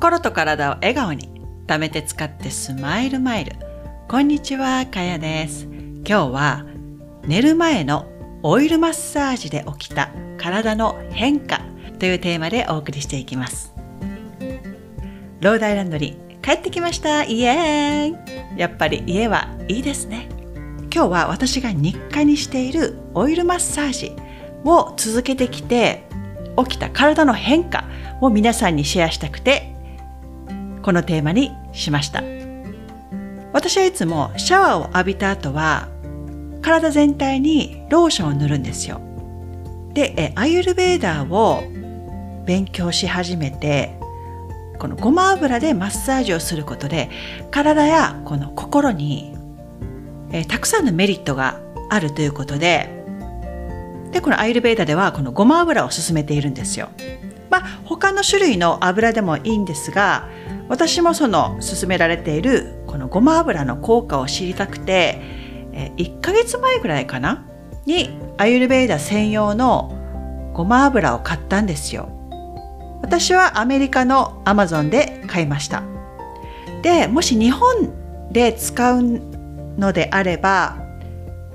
心と体を笑顔に貯めて使ってスマイルマイル。こんにちはかやです。今日は寝る前のオイルマッサージで起きた体の変化というテーマでお送りしていきます。ローダイランドに帰ってきましたイエーイ。やっぱり家はいいですね。今日は私が日課にしているオイルマッサージを続けてきて起きた体の変化を皆さんにシェアしたくてこのテーマにしました私はいつもシャワーを浴びた後は体全体にローションを塗るんですよでアユルベーダーを勉強し始めてこのごま油でマッサージをすることで体やこの心にえたくさんのメリットがあるということででこのアイルベーダではこのごま油を勧めているんですよ。まあ他の種類の油でもいいんですが私もその勧められているこのごま油の効果を知りたくてえ1ヶ月前ぐらいかな？にアイルベーダ専用のごま油を買ったんですよ。私はアメリカのアマゾンで買いました。でもし日本で使うのであれば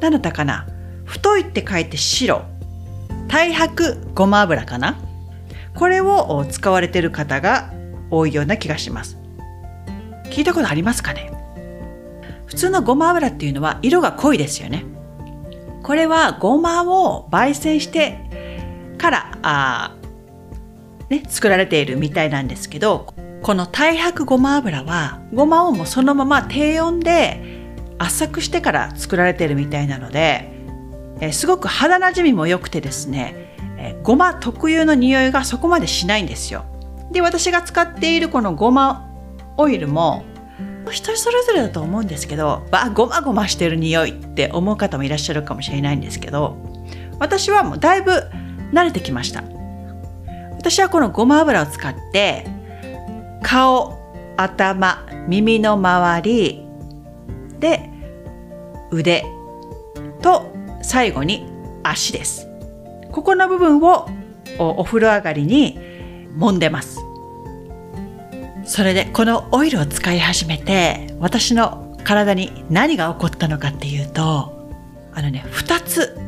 何だったかな？太いって書いて白太白ごま油かな？これを使われている方が多いような気がします。聞いたことありますかね？普通のごま油っていうのは色が濃いですよね。これはごまを焙煎してからあ、ね、作られているみたいなんですけどこの太白ごま油はごまをもそのまま低温で圧搾してから作られているみたいなのでえ、すごく肌なじみも良くてですね、え、ごま特有の匂いがそこまでしないんですよ。で私が使っているこのごまオイルも人それぞれだと思うんですけどあごまごましてる匂いって思う方もいらっしゃるかもしれないんですけど私はもうだいぶ慣れてきました私はこのごま油を使って顔頭耳の周りで腕と最後に足です。ここの部分をお風呂上がりに揉んでます。それでこのオイルを使い始めて私の体に何が起こったのかっていうとあのね2つ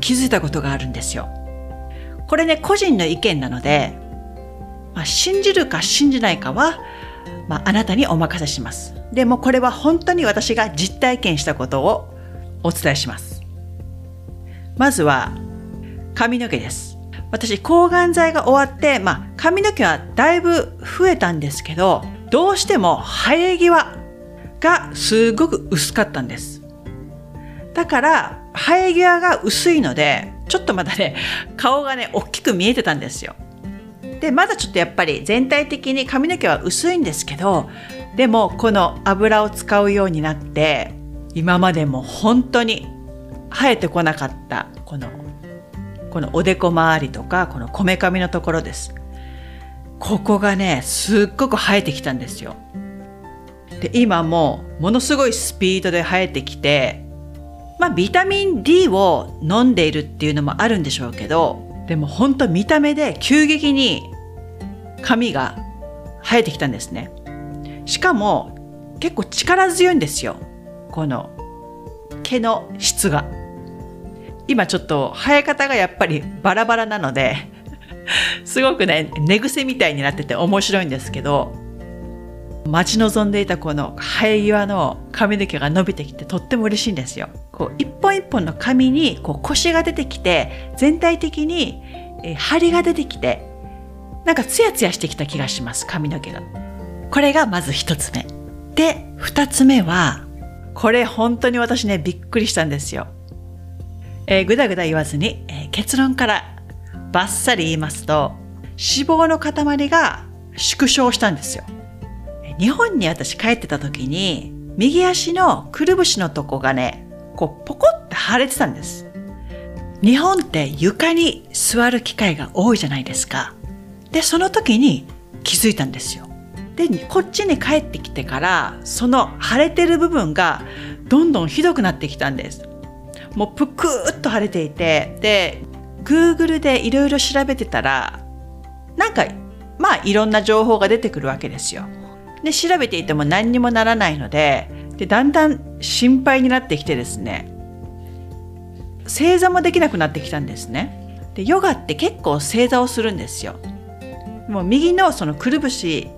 気づいたことがあるんですよ。これね個人の意見なので、まあ、信じるか信じないかは、まあ、あなたにお任せします。でもこれは本当に私が実体験したことをお伝えします。まずは髪の毛です。私、抗がん剤が終わって、まあ、髪の毛はだいぶ増えたんですけど、どうしても生え際がすごく薄かったんです。だから、生え際が薄いので、ちょっとまだね、顔がね、大きく見えてたんですよ。で、まだちょっとやっぱり全体的に髪の毛は薄いんですけど、でもこの油を使うようになって、今までも本当に生えてこなかったこのこのおでこ周りとかこのこめかみのところです。ここがねすっごく生えてきたんですよ。で今もものすごいスピードで生えてきてまあビタミン D を飲んでいるっていうのもあるんでしょうけどでも本当見た目で急激に髪が生えてきたんですね。しかも結構力強いんですよ。この毛の質が。今ちょっと生え方がやっぱりバラバラなので すごくね寝癖みたいになってて面白いんですけど待ち望んでいたこの生え際の髪の毛が伸びてきてとっても嬉しいんですよ。こう一本一本の髪にこう腰が出てきて全体的に張りが出てきてなんかツヤツヤしてきた気がします髪の毛が。これがまず一つ目。で二つ目はこれ本当に私ねびっくりしたんですよ。えー、ぐだぐだ言わずに、えー、結論からバッサリ言いますと脂肪の塊が縮小したんですよ。日本に私帰ってた時に右足のくるぶしのとこがねこうポコって腫れてたんです。日本って床に座る機会が多いじゃないですか。でその時に気づいたんですよ。でこっちに帰ってきてからその腫れてる部分がどんどんひどくなってきたんです。もうぷくっと腫れていてで Google でいろいろ調べてたらなんかまあいろんな情報が出てくるわけですよ。で調べていても何にもならないのででだんだん心配になってきてですね正座もできなくなってきたんですね。でヨガって結構正座をするんですよ。もう右のそのくるぶし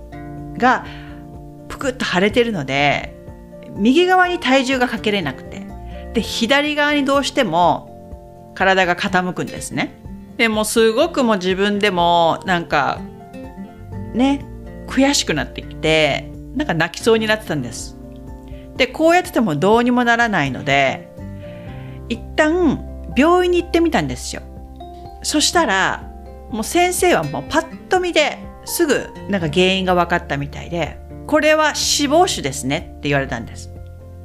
がぷくっと腫れてるので右側に体重がかけれなくてで左側にどうしても体が傾くんですね。でもすごくもう自分でもなんかね悔しくなってきてなんか泣きそうになってたんです。でこうやっててもどうにもならないので一旦病院に行ってみたんですよ。そしたらもう先生はもうパッと見ですぐなんか原因が分かったみたいでこれは脂肪腫ですねって言われたんです。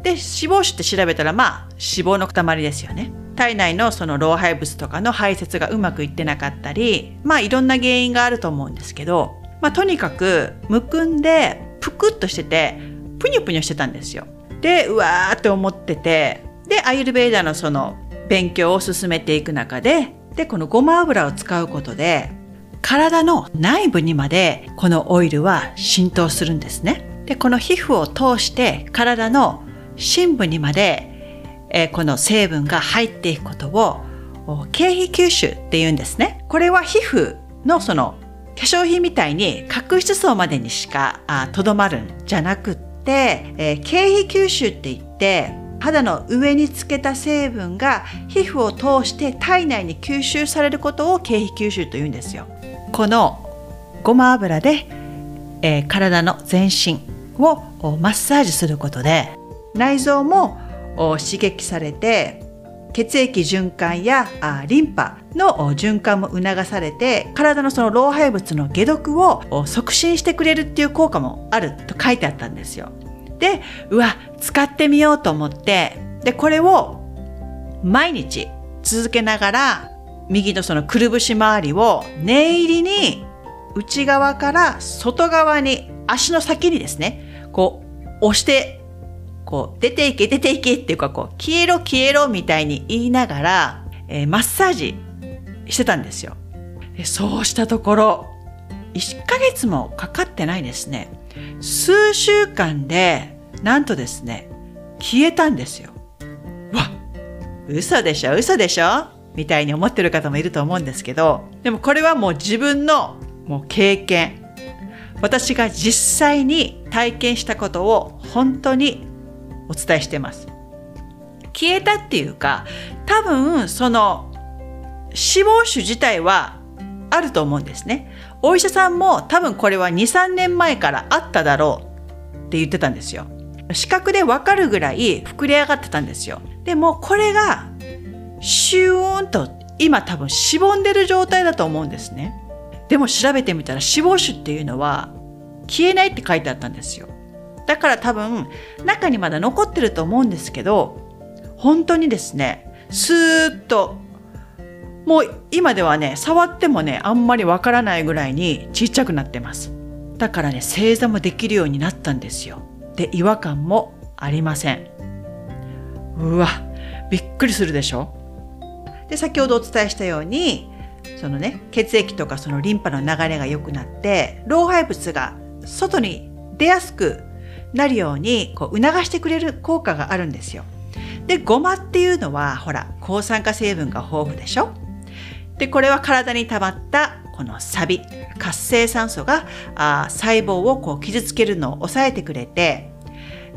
で脂肪腫って調べたらまあ脂肪の塊ですよね。体内のその老廃物とかの排泄がうまくいってなかったりまあいろんな原因があると思うんですけど、まあ、とにかくむくんでぷくっとしててぷにゅぷにゅしてたんですよ。でうわーって思っててでアイルベーダのその勉強を進めていく中ででこのごま油を使うことで体の内部にまでこのオイルは浸透するんですね。でこの皮膚を通して体の深部にまで、えー、この成分が入っていくことを経皮吸収って言うんですね。これは皮膚のその化粧品みたいに角質層までにしかとどまるんじゃなくって、えー、経皮吸収って言って肌の上につけた成分が皮膚を通して体内に吸収されることを経皮吸収というんですよ。このごま油で、えー、体の全身をマッサージすることで内臓も刺激されて血液循環やリンパの循環も促されて体のその老廃物の解毒を促進してくれるっていう効果もあると書いてあったんですよ。でうわ使ってみようと思ってでこれを毎日続けながら右のそのくるぶし周りを念入りに内側から外側に足の先にですねこう押してこう出ていけ出ていけっていうかこう消えろ消えろみたいに言いながら、えー、マッサージしてたんですよ。でそうしたところ1ヶ月もかかってないですね。数週間でなんとですね消えたんですよ。わ嘘でしょ嘘でしょ？みたいに思ってる方もいると思うんですけどでもこれはもう自分のもう経験。私が実際に体験したことを本当にお伝えしてます。消えたっていうか多分その死亡種自体はあると思うんですね。お医者さんも多分これは23年前からあっただろうって言ってたんですよ。視覚でわかるぐらい膨れ上がってたんですよ。でもこれがシューンと今多分しぼんでる状態だと思うんですね。でも調べてみたら死亡種っていうのは消えないって書いてあったんですよ。だから多分中にまだ残ってると思うんですけど本当にですねスーッともう今ではね触ってもねあんまりわからないぐらいにちっちゃくなってます。だからね正座もできるようになったんですよ。で違和感もありません。うわびっくりするでしょ？で先ほどお伝えしたようにそのね血液とかそのリンパの流れが良くなって老廃物が外に出やすくなるようにこう促してくれる効果があるんですよ。でごまっていうのはほら抗酸化成分が豊富でしょ？でこれは体に溜まったこのサビ活性酸素があ細胞をこう傷つけるのを抑えてくれて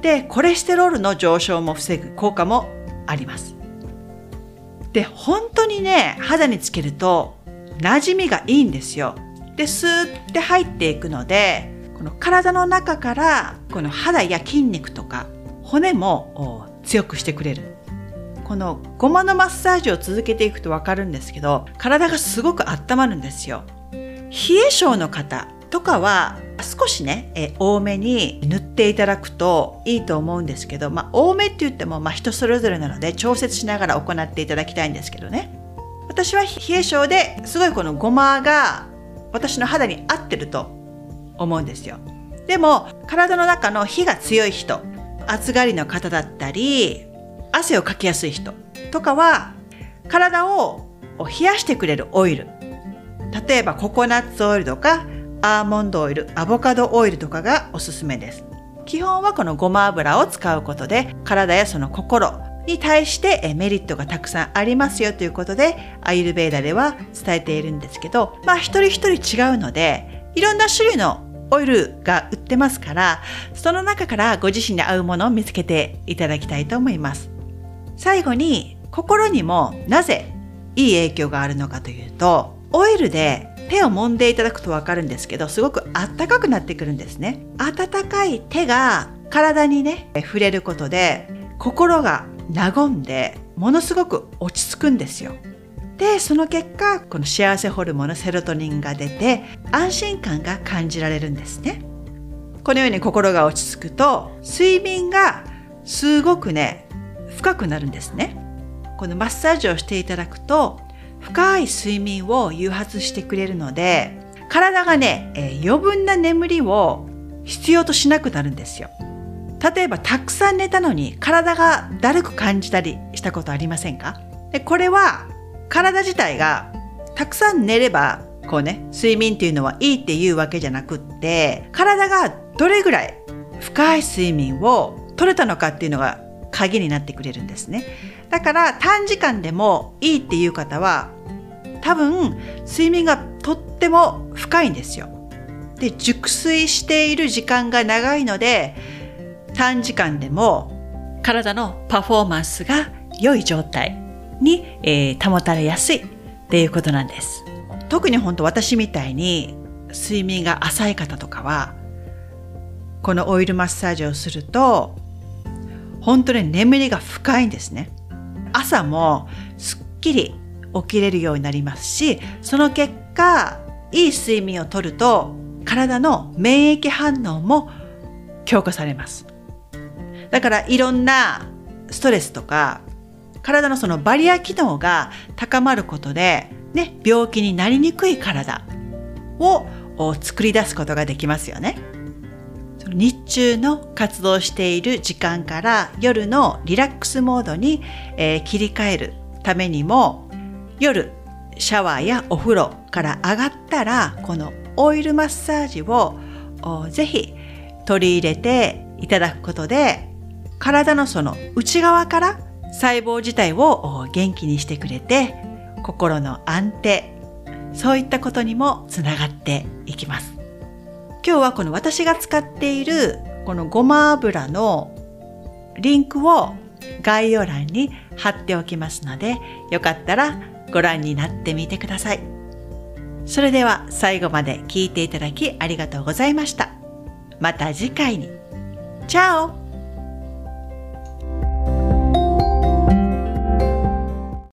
でコレステロールの上昇も防ぐ効果もあります。で本当にね肌につけると馴染みがいいんですよ。でスーッて入っていくのでこの体の中からこの肌や筋肉とか骨も強くしてくれる。このゴマのマッサージを続けていくとわかるんですけど体がすごく温まるんですよ。冷え性の方とかは少しね、え多めに塗っていただくといいと思うんですけど、まあ、多めって言っても、まあ、人それぞれなので調節しながら行っていただきたいんですけどね私は冷え性ですごいこのごまが私の肌に合ってると思うんですよ。でも体の中の火が強い人暑がりの方だったり汗をかきやすい人とかは体を冷やしてくれるオイル。例えばココナッツオイルとかアーモンドオイルアボカドオイルとかがおすすめです。基本はこのごま油を使うことで体やその心に対してメリットがたくさんありますよということでアイルベーダでは伝えているんですけどまあ一人一人違うのでいろんな種類のオイルが売ってますからその中からご自身に合うものを見つけていただきたいと思います。最後に心にもなぜいい影響があるのかというとオイルで手を揉んでいただくとわかるんですけどすごくあったかくなってくるんですね。温かい手が体にね触れることで心が和んでものすごく落ち着くんですよ。でその結果この幸せホルモンのセロトニンが出て安心感が感じられるんですね。このように心が落ち着くと睡眠がすごくね深くなるんですね。このマッサージをしていただくと深い睡眠を誘発してくれるので体がね、え、余分な眠りを必要としなくなるんですよ。例えばたくさん寝たのに体がだるく感じたりしたことありませんか？でこれは体自体がたくさん寝ればこうね睡眠っていうのはいいっていうわけじゃなくって体がどれぐらい深い睡眠を取れたのかっていうのが鍵になってくれるんですね。だから短時間でもいいっていう方は多分睡眠がとっても深いんですよ。で熟睡している時間が長いので短時間でも体のパフォーマンスが良い状態。に、えー、保たれやすいっていうことなんです。特に本当私みたいに睡眠が浅い方とかはこのオイルマッサージをすると本当に眠りが深いんですね。朝もすっきり起きれるようになりますしその結果いい睡眠をとると体の免疫反応も強化されます。だからいろんなストレスとか体のそのバリア機能が高まることで、ね、病気になりにくい体を作り出すことができますよね。日中の活動している時間から夜のリラックスモードに、えー、切り替えるためにも夜シャワーやお風呂から上がったらこのオイルマッサージをぜひ取り入れていただくことで体のその内側から細胞自体を元気にしてくれて心の安定そういったことにもつながっていきます。今日はこの私が使っているこのごま油のリンクを概要欄に貼っておきますのでよかったらご覧になってみてください。それでは最後まで聞いていただきありがとうございました。また次回に。チャオ。